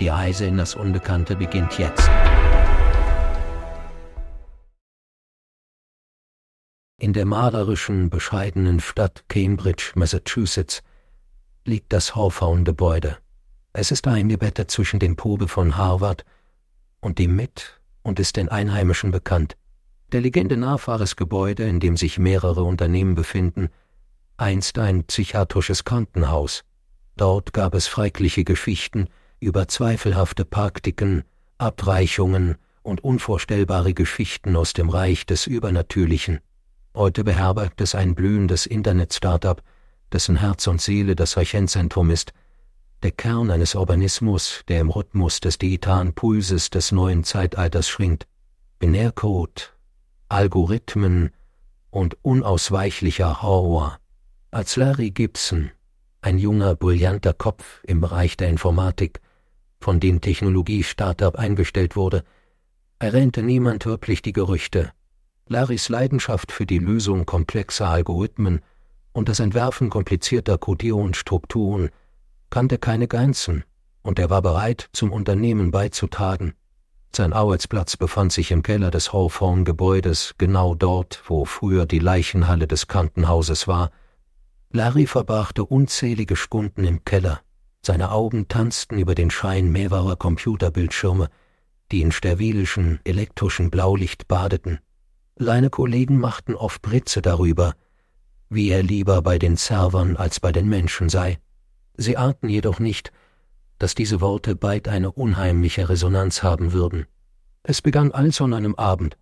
Die Reise in das Unbekannte beginnt jetzt. In der malerischen, bescheidenen Stadt Cambridge, Massachusetts, liegt das Hawthorne-Gebäude. Es ist eingebettet zwischen den Probe von Harvard und dem Mit und ist den Einheimischen bekannt. Der Legende nach war das Gebäude, in dem sich mehrere Unternehmen befinden, einst ein psychiatrisches Krankenhaus. Dort gab es freikliche Geschichten über zweifelhafte Praktiken, Abweichungen und unvorstellbare Geschichten aus dem Reich des Übernatürlichen. Heute beherbergt es ein blühendes Internet-Startup, dessen Herz und Seele das Rechenzentrum ist, der Kern eines Organismus, der im Rhythmus des digitalen Pulses des neuen Zeitalters schwingt. Binärcode, Algorithmen und unausweichlicher Horror. Als Larry Gibson, ein junger, brillanter Kopf im Bereich der Informatik, von dem Technologie-Startup eingestellt wurde, errennte niemand wirklich die Gerüchte. Larrys Leidenschaft für die Lösung komplexer Algorithmen und das Entwerfen komplizierter Codierungsstrukturen kannte keine Grenzen, und er war bereit, zum Unternehmen beizutragen. Sein Arbeitsplatz befand sich im Keller des Hawthorne-Gebäudes, genau dort, wo früher die Leichenhalle des Krankenhauses war. Larry verbrachte unzählige Stunden im Keller. Seine Augen tanzten über den Schein mehrerer Computerbildschirme, die in sterilischen, elektrischen Blaulicht badeten. Seine Kollegen machten oft Britze darüber, wie er lieber bei den Servern als bei den Menschen sei. Sie ahnten jedoch nicht, dass diese Worte bald eine unheimliche Resonanz haben würden. Es begann also an einem Abend.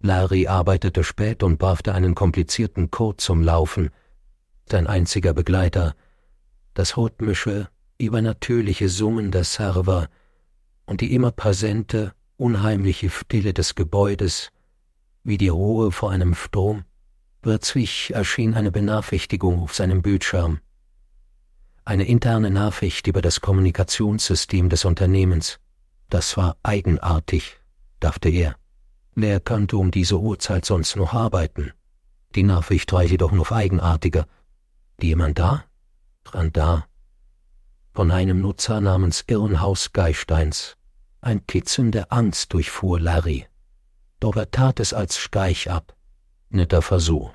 Larry arbeitete spät und brachte einen komplizierten Code zum Laufen. Sein einziger Begleiter, das rhythmische, übernatürliche Summen der Server und die immer präsente, unheimliche Stille des Gebäudes, wie die Ruhe vor einem Sturm. Plötzlich erschien eine Benachrichtigung auf seinem Bildschirm. Eine interne Nachricht über das Kommunikationssystem des Unternehmens. Das war eigenartig, dachte er. Wer könnte um diese Uhrzeit sonst noch arbeiten? Die Nachricht war jedoch noch eigenartiger. Jemand da? Dran da. Von einem Nutzer namens Irrenhaus Geisteins. Ein Kitzeln der Angst durchfuhr Larry. Doch er tat es als Scheich ab. Netter Versuch.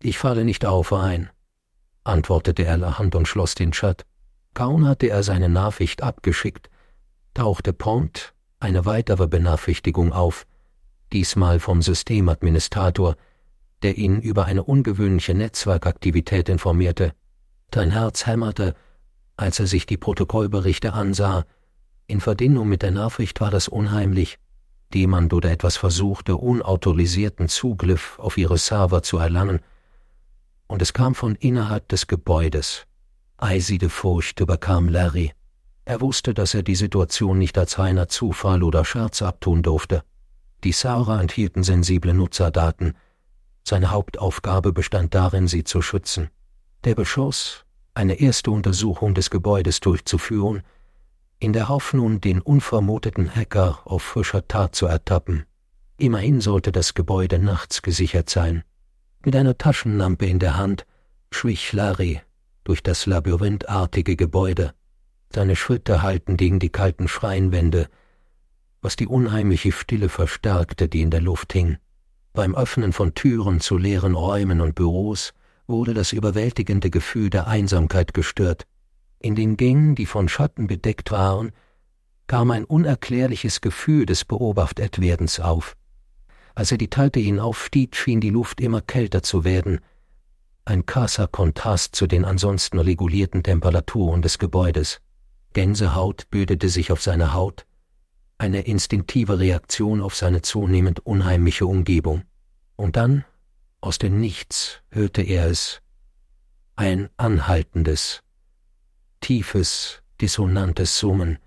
Ich falle nicht auf ein, antwortete er lachend und schloss den Chat. Kaum hatte er seine Nachricht abgeschickt, tauchte prompt eine weitere Benachrichtigung auf, diesmal vom Systemadministrator, der ihn über eine ungewöhnliche Netzwerkaktivität informierte. Sein Herz hämmerte, als er sich die Protokollberichte ansah. In Verbindung mit der Nachricht war das unheimlich, jemand oder etwas versuchte, unautorisierten Zugriff auf ihre Server zu erlangen, und es kam von innerhalb des Gebäudes. Eisige Furcht überkam Larry. Er wusste, dass er die Situation nicht als reiner Zufall oder Scherz abtun durfte. Die Server enthielten sensible Nutzerdaten. Seine Hauptaufgabe bestand darin, sie zu schützen. Der Beschuss, eine erste Untersuchung des Gebäudes durchzuführen, in der Hoffnung, den unvermuteten Hacker auf frischer Tat zu ertappen. Immerhin sollte das Gebäude nachts gesichert sein. Mit einer Taschenlampe in der Hand schwich Larry durch das labyrinthartige Gebäude. Seine Schritte hallten gegen die kalten Schreinwände, was die unheimliche Stille verstärkte, die in der Luft hing. Beim Öffnen von Türen zu leeren Räumen und Büros wurde das überwältigende Gefühl der Einsamkeit gestört. In den Gängen, die von Schatten bedeckt waren, kam ein unerklärliches Gefühl des Beobachtetwerdens auf. Als er die Treppe hinaufstieg, schien die Luft immer kälter zu werden, ein krasser Kontrast zu den ansonsten regulierten Temperaturen des Gebäudes. Gänsehaut bildete sich auf seiner Haut, eine instinktive Reaktion auf seine zunehmend unheimliche Umgebung. Und dann, aus dem Nichts, hörte er es, ein anhaltendes, tiefes, dissonantes Summen,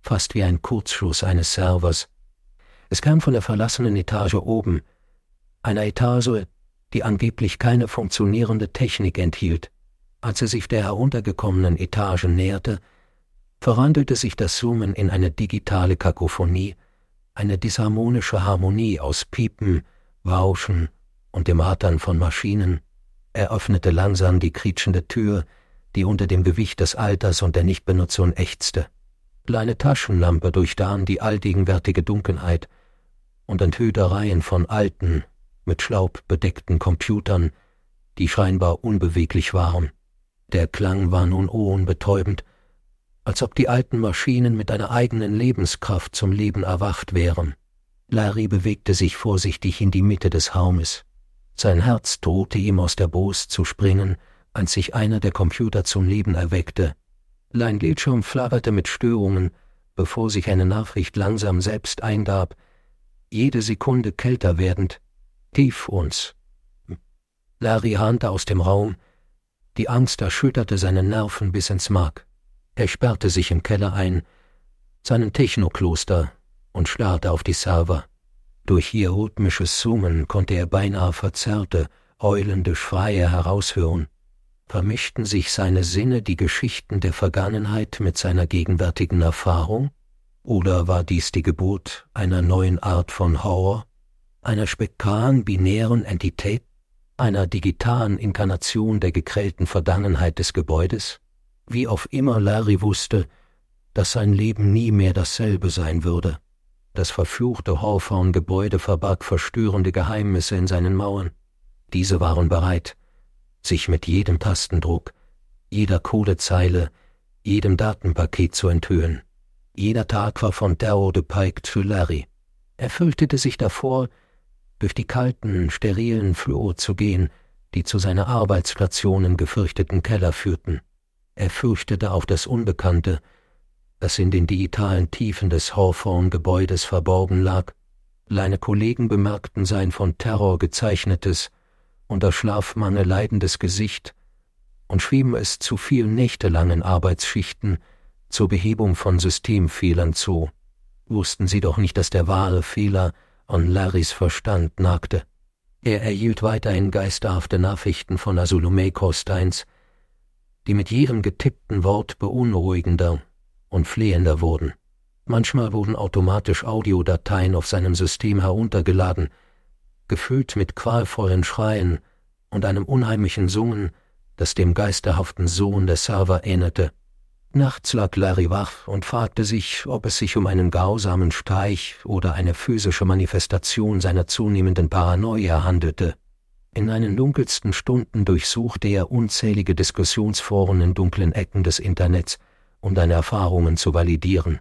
fast wie ein Kurzschluss eines Servers. Es kam von der verlassenen Etage oben, einer Etage, die angeblich keine funktionierende Technik enthielt. Als er sich der heruntergekommenen Etage näherte, verwandelte sich das Summen in eine digitale Kakophonie, eine disharmonische Harmonie aus Piepen, Rauschen und dem Rattern von Maschinen. Er öffnete langsam die krietschende Tür, die unter dem Gewicht des Alters und der Nichtbenutzung ächzte. Kleine Taschenlampe durchdahen die allgegenwärtige Dunkelheit und enthüllte Reihen von alten, mit Schlaub bedeckten Computern, die scheinbar unbeweglich waren. Der Klang war nun ohrenbetäubend, als ob die alten Maschinen mit einer eigenen Lebenskraft zum Leben erwacht wären. Larry bewegte sich vorsichtig in die Mitte des Raumes. Sein Herz drohte ihm aus der Brust zu springen, als sich einer der Computer zum Leben erweckte. Lein Bildschirm flackerte mit Störungen, bevor sich eine Nachricht langsam selbst eingab, jede Sekunde kälter werdend, tief uns. Larry hahnte aus dem Raum, die Angst erschütterte seine Nerven bis ins Mark. Er sperrte sich im Keller ein, seinen Technokloster, und starrte auf die Server. Durch ihr rhythmisches Summen konnte er beinahe verzerrte, eulende Schreie heraushören. Vermischten sich seine Sinne die Geschichten der Vergangenheit mit seiner gegenwärtigen Erfahrung? Oder war dies die Geburt einer neuen Art von Horror, einer spektralen binären Entität, einer digitalen Inkarnation der gekrellten Vergangenheit des Gebäudes? Wie auf immer Larry wusste, dass sein Leben nie mehr dasselbe sein würde. Das verfluchte Hawthorne-Gebäude verbarg verstörende Geheimnisse in seinen Mauern. Diese waren bereit, sich mit jedem Tastendruck, jeder Codezeile, jedem Datenpaket zu enthüllen. Jeder Tag war von Darrow de Pike zu Larry. Er fürchtete sich davor, durch die kalten, sterilen Flur zu gehen, die zu seiner Arbeitsstation im gefürchteten Keller führten. Er fürchtete auch das Unbekannte, das in den digitalen Tiefen des Hawthorne-Gebäudes verborgen lag. Seine Kollegen bemerkten sein von Terror gezeichnetes, unter Schlafmangel leidendes Gesicht und schrieben es zu vielen nächtelangen Arbeitsschichten zur Behebung von Systemfehlern zu. Wussten sie doch nicht, dass der wahre Fehler an Larrys Verstand nagte. Er erhielt weiterhin geisterhafte Nachrichten von Azulumei Kosteins, die mit jedem getippten Wort beunruhigender und flehender wurden. Manchmal wurden automatisch Audiodateien auf seinem System heruntergeladen, gefüllt mit qualvollen Schreien und einem unheimlichen Summen, das dem geisterhaften Sohn der Server ähnelte. Nachts lag Larry wach und fragte sich, ob es sich um einen grausamen Streich oder eine physische Manifestation seiner zunehmenden Paranoia handelte. In seinen dunkelsten Stunden durchsuchte er unzählige Diskussionsforen in dunklen Ecken des Internets, um seine Erfahrungen zu validieren.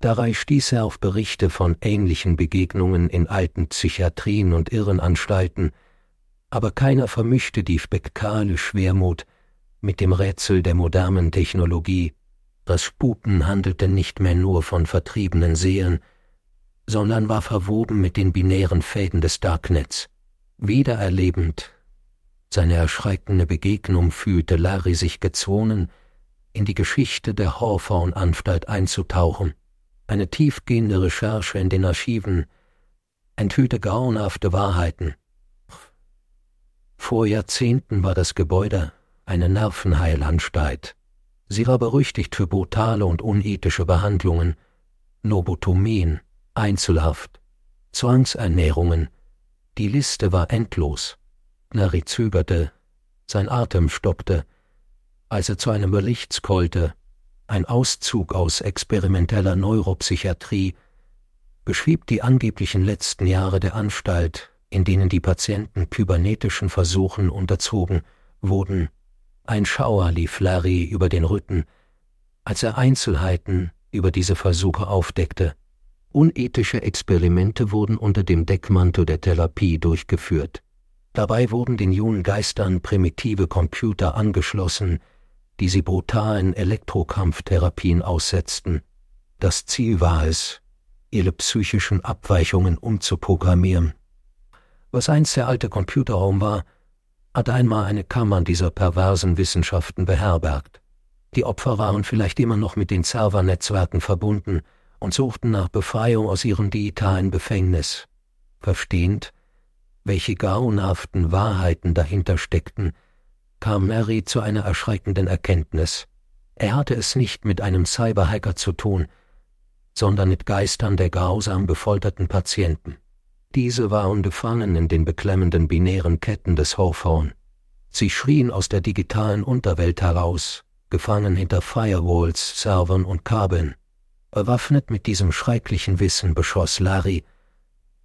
Dabei stieß er auf Berichte von ähnlichen Begegnungen in alten Psychiatrien und Irrenanstalten, aber keiner vermischte die spektrale Schwermut mit dem Rätsel der modernen Technologie. Das Sputen handelte nicht mehr nur von vertriebenen Seelen, sondern war verwoben mit den binären Fäden des Darknets. Wiedererlebend seine erschreckende Begegnung fühlte Larry sich gezwungen, in die Geschichte der Hawthorne-Anstalt einzutauchen. Eine tiefgehende Recherche in den Archiven enthüllte grauenhafte Wahrheiten. Vor Jahrzehnten war das Gebäude eine Nervenheilanstalt. Sie war berüchtigt für brutale und unethische Behandlungen, Lobotomien, Einzelhaft, Zwangsernährungen, die Liste war endlos. Nari zögerte, sein Atem stockte, als er zu einem Bericht ein Auszug aus experimenteller Neuropsychiatrie, beschrieb die angeblichen letzten Jahre der Anstalt, in denen die Patienten kybernetischen Versuchen unterzogen wurden. Ein Schauer lief Larry über den Rücken, als er Einzelheiten über diese Versuche aufdeckte. Unethische Experimente wurden unter dem Deckmantel der Therapie durchgeführt. Dabei wurden den jungen Geistern primitive Computer angeschlossen, die sie brutalen Elektrokampftherapien aussetzten. Das Ziel war es, ihre psychischen Abweichungen umzuprogrammieren. Was einst der alte Computerraum war, hat einmal eine Kammer dieser perversen Wissenschaften beherbergt. Die Opfer waren vielleicht immer noch mit den Servernetzwerken verbunden, und suchten nach Befreiung aus ihrem digitalen Befängnis. Verstehend, welche grauenhaften Wahrheiten dahinter steckten, kam Mary zu einer erschreckenden Erkenntnis. Er hatte es nicht mit einem Cyberhacker zu tun, sondern mit Geistern der grausam gefolterten Patienten. Diese waren gefangen in den beklemmenden binären Ketten des Hawthorne. Sie schrien aus der digitalen Unterwelt heraus, gefangen hinter Firewalls, Servern und Kabeln. Erwaffnet mit diesem schrecklichen Wissen beschloss Larry,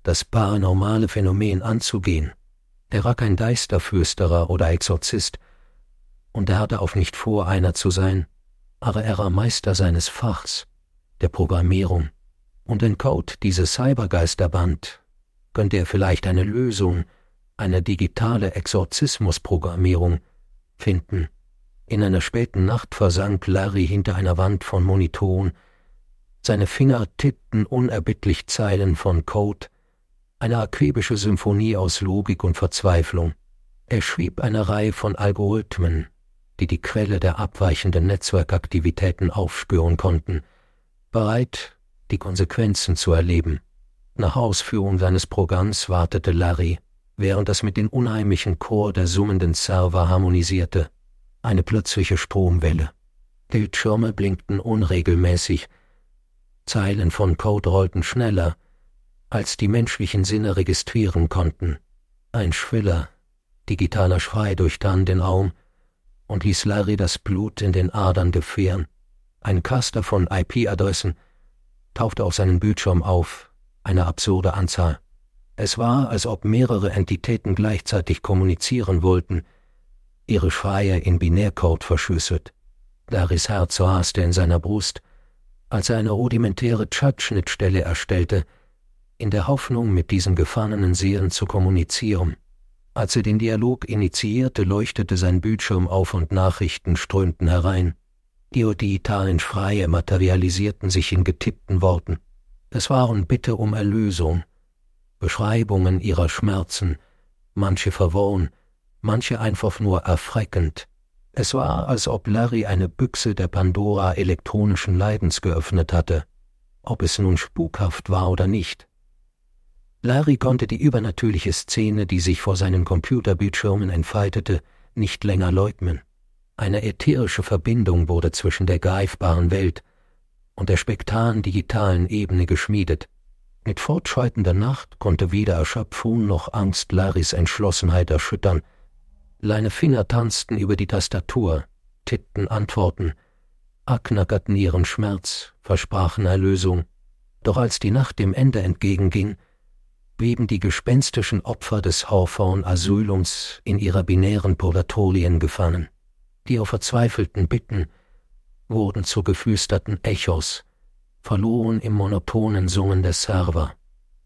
das paranormale Phänomen anzugehen. Er war kein Geisterflüsterer oder Exorzist, und er hatte auch nicht vor, einer zu sein, aber er war Meister seines Fachs, der Programmierung, und in Code dieses Cybergeisterband könnte er vielleicht eine Lösung, eine digitale Exorzismusprogrammierung finden. In einer späten Nacht versank Larry hinter einer Wand von Monitoren, seine Finger tippten unerbittlich Zeilen von Code, eine akribische Symphonie aus Logik und Verzweiflung. Er schrieb eine Reihe von Algorithmen, die die Quelle der abweichenden Netzwerkaktivitäten aufspüren konnten, bereit, die Konsequenzen zu erleben. Nach Ausführung seines Programms wartete Larry, während es mit dem unheimlichen Chor der summenden Server harmonisierte. Eine plötzliche Stromwelle. Bildschirme blinkten unregelmäßig. Zeilen von Code rollten schneller, als die menschlichen Sinne registrieren konnten. Ein Schwiller, digitaler Schrei durchdrang den Raum und ließ Larry das Blut in den Adern gefrieren. Ein Caster von IP-Adressen tauchte auf seinen Bildschirm auf, eine absurde Anzahl. Es war, als ob mehrere Entitäten gleichzeitig kommunizieren wollten, ihre Schreie in Binärcode verschlüsselt. Larrys Herz raste in seiner Brust, als er eine rudimentäre Chat-Schnittstelle erstellte, in der Hoffnung, mit diesem gefangenen Seelen zu kommunizieren. Als er den Dialog initiierte, leuchtete sein Bildschirm auf und Nachrichten strömten herein. Die digitalen Schreie materialisierten sich in getippten Worten. Es waren Bitte um Erlösung, Beschreibungen ihrer Schmerzen, manche verworren, manche einfach nur erfreckend. Es war, als ob Larry eine Büchse der Pandora elektronischen Leidens geöffnet hatte, ob es nun spukhaft war oder nicht. Larry konnte die übernatürliche Szene, die sich vor seinen Computerbildschirmen entfaltete, nicht länger leugnen. Eine ätherische Verbindung wurde zwischen der greifbaren Welt und der spektralen digitalen Ebene geschmiedet. Mit fortschreitender Nacht konnte weder Erschöpfung noch Angst Laris Entschlossenheit erschüttern. Leine Finger tanzten über die Tastatur, tippten Antworten, abknackerten ihren Schmerz, versprachen Erlösung. Doch als die Nacht dem Ende entgegenging, blieben die gespenstischen Opfer des Hawthorne Asylums in ihrer binären Purgatorien gefangen. Die auf verzweifelten Bitten wurden zu geflüsterten Echos, verloren im monotonen Summen der Server.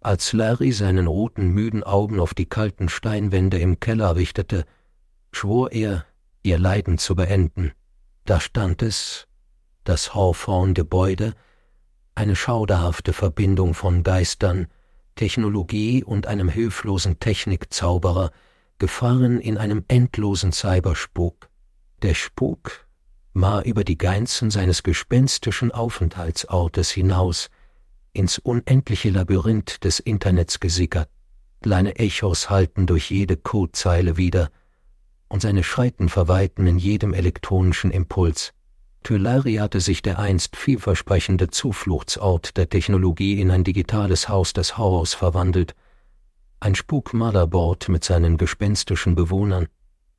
Als Larry seinen roten, müden Augen auf die kalten Steinwände im Keller richtete, schwor er, ihr Leiden zu beenden. Da stand es, das Hawthorne-Gebäude, eine schauderhafte Verbindung von Geistern, Technologie und einem hilflosen Technikzauberer, gefangen in einem endlosen Cyberspuk. Der Spuk war über die Grenzen seines gespenstischen Aufenthaltsortes hinaus ins unendliche Labyrinth des Internets gesickert. Kleine Echos halten durch jede Codezeile wieder, und seine Schreiten verweilten in jedem elektronischen Impuls. Tulari hatte sich der einst vielversprechende Zufluchtsort der Technologie in ein digitales Haus des Horrors verwandelt, ein Spuk-Motherboard mit seinen gespenstischen Bewohnern,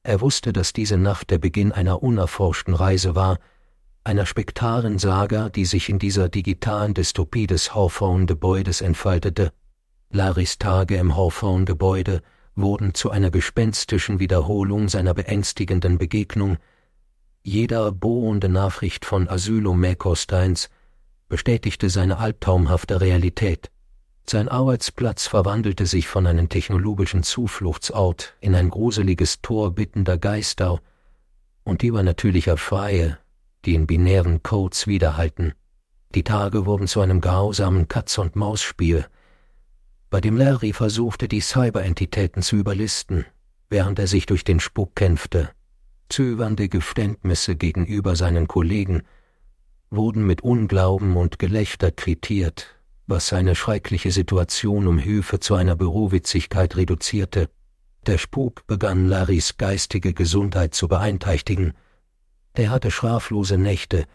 er wusste, dass diese Nacht der Beginn einer unerforschten Reise war, einer spektaren Saga, die sich in dieser digitalen Dystopie des Hawthorne-Gebäudes entfaltete. Laris Tage im Hawthorne-Gebäude wurden zu einer gespenstischen Wiederholung seiner beängstigenden Begegnung. Jeder bohrende Nachricht von Asylo Mäkosteins bestätigte seine albtraumhafte Realität. Sein Arbeitsplatz verwandelte sich von einem technologischen Zufluchtsort in ein gruseliges Tor bittender Geister und übernatürlicher Freie, die in binären Codes widerhalten. Die Tage wurden zu einem grausamen Katz-und-Maus-Spiel, bei dem Larry versuchte, die Cyberentitäten zu überlisten, während er sich durch den Spuk kämpfte, zögernde Geständnisse gegenüber seinen Kollegen wurden mit Unglauben und Gelächter kritiert, was seine schreckliche Situation um Hilfe zu einer Bürowitzigkeit reduzierte. Der Spuk begann Larrys geistige Gesundheit zu beeinträchtigen. Er hatte schlaflose Nächte,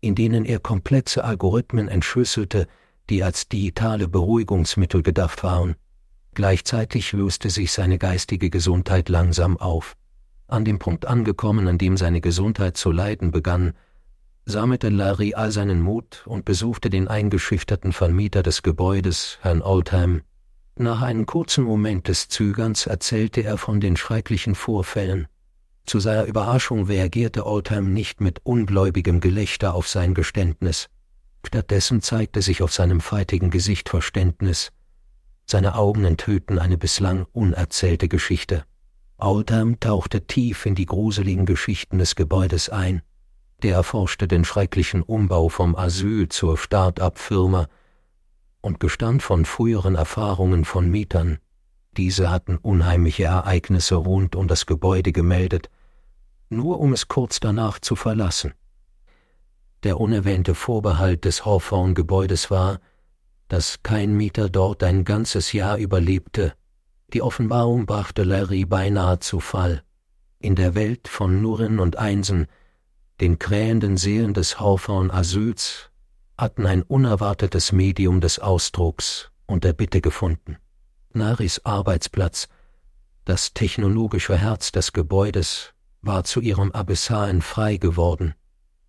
in denen er komplexe Algorithmen entschlüsselte, die als digitale Beruhigungsmittel gedacht waren. Gleichzeitig löste sich seine geistige Gesundheit langsam auf. An dem Punkt angekommen, an dem seine Gesundheit zu leiden begann, sammelte Larry all seinen Mut und besuchte den eingeschüchterten Vermieter des Gebäudes, Herrn Oldham. Nach einem kurzen Moment des Zögerns erzählte er von den schrecklichen Vorfällen. Zu seiner Überraschung reagierte Oldham nicht mit ungläubigem Gelächter auf sein Geständnis. Stattdessen zeigte sich auf seinem feitigen Gesicht Verständnis. Seine Augen enthüllten eine bislang unerzählte Geschichte. Oldham tauchte tief in die gruseligen Geschichten des Gebäudes ein. Der erforschte den schrecklichen Umbau vom Asyl zur Start-up-Firma und gestand von früheren Erfahrungen von Mietern. Diese hatten unheimliche Ereignisse rund um das Gebäude gemeldet, nur um es kurz danach zu verlassen. Der unerwähnte Vorbehalt des Hawthorne-Gebäudes war, dass kein Mieter dort ein ganzes Jahr überlebte. Die Offenbarung brachte Larry beinahe zu Fall. In der Welt von Nurren und Einsen den krähenden Seelen des Hawthorne Asyls, hatten ein unerwartetes Medium des Ausdrucks und der Bitte gefunden. Naris Arbeitsplatz, das technologische Herz des Gebäudes, war zu ihrem Abyssalen frei geworden.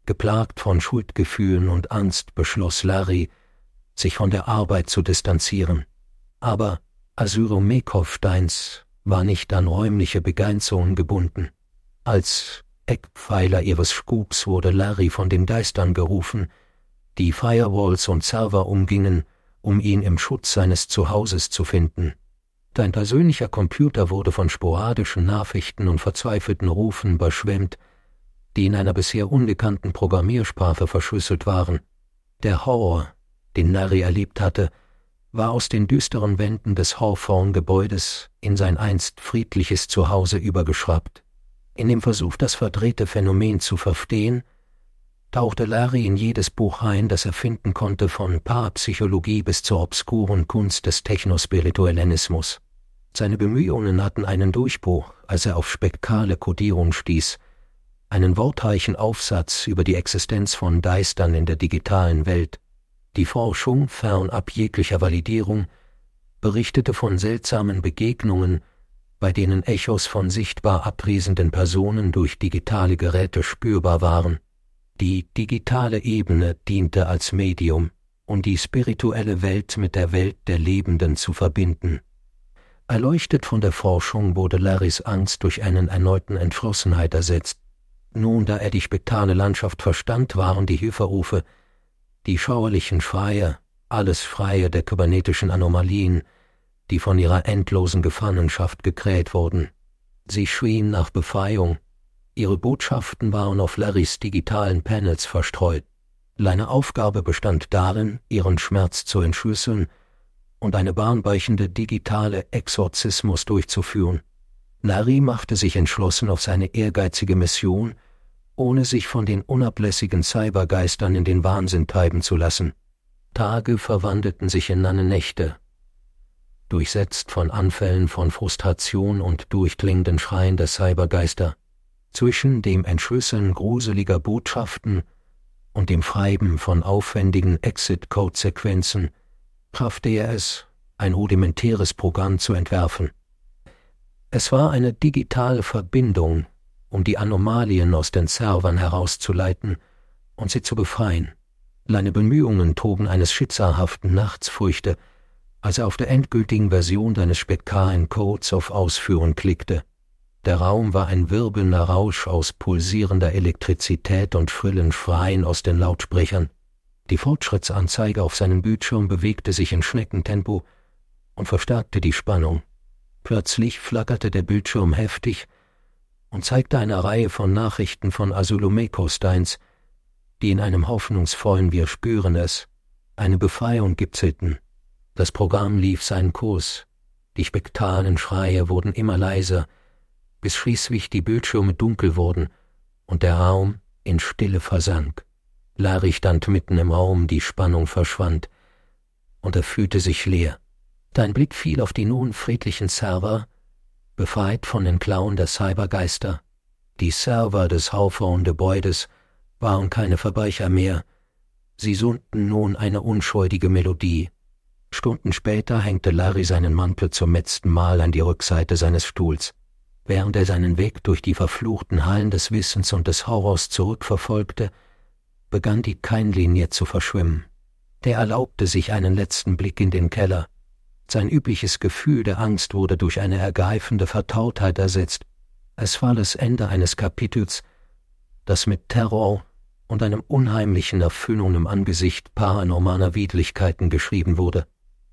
Geplagt von Schuldgefühlen und Angst beschloss Larry, sich von der Arbeit zu distanzieren. Aber Asyro Mekovsteins war nicht an räumliche Begrenzungen gebunden. Als Eckpfeiler ihres Spuks wurde Larry von den Geistern gerufen, die Firewalls und Server umgingen, um ihn im Schutz seines Zuhauses zu finden. Dein persönlicher Computer wurde von sporadischen Nachrichten und verzweifelten Rufen überschwemmt, die in einer bisher ungekannten Programmiersprache verschlüsselt waren. Der Horror, den Larry erlebt hatte, war aus den düsteren Wänden des Hawthorne-Gebäudes in sein einst friedliches Zuhause übergeschraubt. In dem Versuch, das verdrehte Phänomen zu verstehen, tauchte Larry in jedes Buch ein, das er finden konnte, von Parapsychologie bis zur obskuren Kunst des Technospirituellenismus. Seine Bemühungen hatten einen Durchbruch, als er auf spektrale Kodierung stieß, einen wortreichen Aufsatz über die Existenz von Geistern in der digitalen Welt. Die Forschung, fernab jeglicher Validierung, berichtete von seltsamen Begegnungen, bei denen Echos von sichtbar abwesenden Personen durch digitale Geräte spürbar waren. Die digitale Ebene diente als Medium, um die spirituelle Welt mit der Welt der Lebenden zu verbinden. Erleuchtet von der Forschung wurde Larrys Angst durch einen erneuten Entschlossenheit ersetzt. Nun, da er die spektale Landschaft verstand, waren die Hilferufe, die schauerlichen Schreie, alles Freie der kybernetischen Anomalien, die von ihrer endlosen Gefangenschaft gekräht wurden. Sie schrien nach Befreiung. Ihre Botschaften waren auf Larrys digitalen Panels verstreut. Seine Aufgabe bestand darin, ihren Schmerz zu entschlüsseln und eine bahnbrechende digitale Exorzismus durchzuführen. Larry machte sich entschlossen auf seine ehrgeizige Mission, ohne sich von den unablässigen Cybergeistern in den Wahnsinn treiben zu lassen. Tage verwandelten sich in lange Nächte, durchsetzt von Anfällen von Frustration und durchklingenden Schreien der Cybergeister, zwischen dem Entschlüsseln gruseliger Botschaften und dem Schreiben von aufwendigen Exit-Code-Sequenzen schaffte er es, ein rudimentäres Programm zu entwerfen. Es war eine digitale Verbindung, um die Anomalien aus den Servern herauszuleiten und sie zu befreien. Seine Bemühungen trugen eines schicksalhaften Nachts Früchte, als er auf der endgültigen Version deines spektralen Codes auf Ausführen klickte. Der Raum war ein wirbelnder Rausch aus pulsierender Elektrizität und schrillen Schreien aus den Lautsprechern. Die Fortschrittsanzeige auf seinem Bildschirm bewegte sich in Schneckentempo und verstärkte die Spannung. Plötzlich flackerte der Bildschirm heftig und zeigte eine Reihe von Nachrichten von Asylomeko-Steins, die in einem hoffnungsvollen Wir spüren es eine Befreiung gipfelten. Das Programm lief seinen Kurs. Die spektralen Schreie wurden immer leiser, bis schließlich die Bildschirme dunkel wurden und der Raum in Stille versank. Larry stand mitten im Raum, die Spannung verschwand, und er fühlte sich leer. Dein Blick fiel auf die nun friedlichen Server, befreit von den Klauen der Cybergeister. Die Server des Hawthorne-Gebäudes waren keine Verbrecher mehr, sie summten nun eine unschuldige Melodie. Stunden später hängte Larry seinen Mantel zum letzten Mal an die Rückseite seines Stuhls. Während er seinen Weg durch die verfluchten Hallen des Wissens und des Horrors zurückverfolgte, begann die Keinlinie zu verschwimmen. Der erlaubte sich einen letzten Blick in den Keller. Sein übliches Gefühl der Angst wurde durch eine ergreifende Vertrautheit ersetzt. Es war das Ende eines Kapitels, das mit Terror und einem unheimlichen Erfüllung im Angesicht paranormaler Widrigkeiten geschrieben wurde.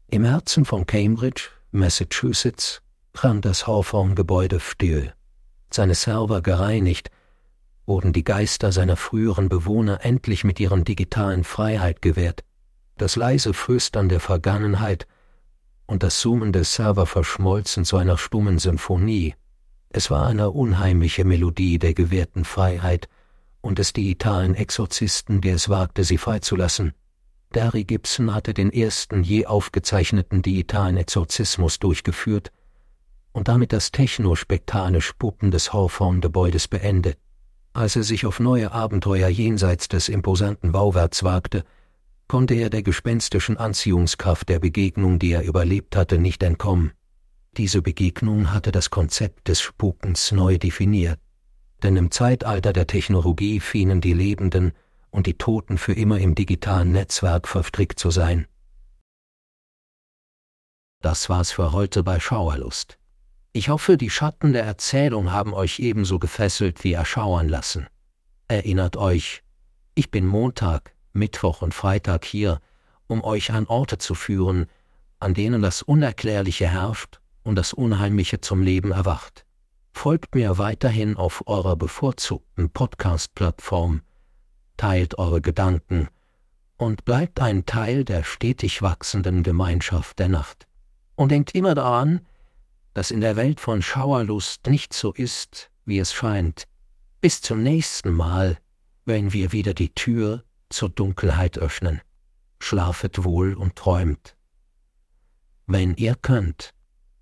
Im Herzen von Cambridge, Massachusetts, brand das Hawthorne-Gebäude still. Seine Server gereinigt, wurden die Geister seiner früheren Bewohner endlich mit ihren digitalen Freiheit gewährt. Das leise Flüstern der Vergangenheit und das Summen des Server verschmolzen zu einer stummen Symphonie. Es war eine unheimliche Melodie der gewährten Freiheit und des digitalen Exorzisten, der es wagte, sie freizulassen. Darry Gibson hatte den ersten je aufgezeichneten digitalen Exorzismus durchgeführt und damit das technospektane Spuppen des Hawthorne-Gebäudes beendet. Als er sich auf neue Abenteuer jenseits des imposanten Bauwerks wagte, konnte er der gespenstischen Anziehungskraft der Begegnung, die er überlebt hatte, nicht entkommen. Diese Begegnung hatte das Konzept des Spukens neu definiert. Denn im Zeitalter der Technologie schienen die Lebenden und die Toten für immer im digitalen Netzwerk verstrickt zu sein. Das war's für heute bei Schauerlust. Ich hoffe, die Schatten der Erzählung haben euch ebenso gefesselt wie erschauern lassen. Erinnert euch, ich bin Montag, Mittwoch und Freitag hier, um euch an Orte zu führen, an denen das Unerklärliche herrscht und das Unheimliche zum Leben erwacht. Folgt mir weiterhin auf eurer bevorzugten Podcast-Plattform, teilt eure Gedanken und bleibt ein Teil der stetig wachsenden Gemeinschaft der Nacht. Und denkt immer daran, dass in der Welt von Schauerlust nicht so ist, wie es scheint. Bis zum nächsten Mal, wenn wir wieder die Tür zur Dunkelheit öffnen. Schlafet wohl und träumt. Wenn ihr könnt.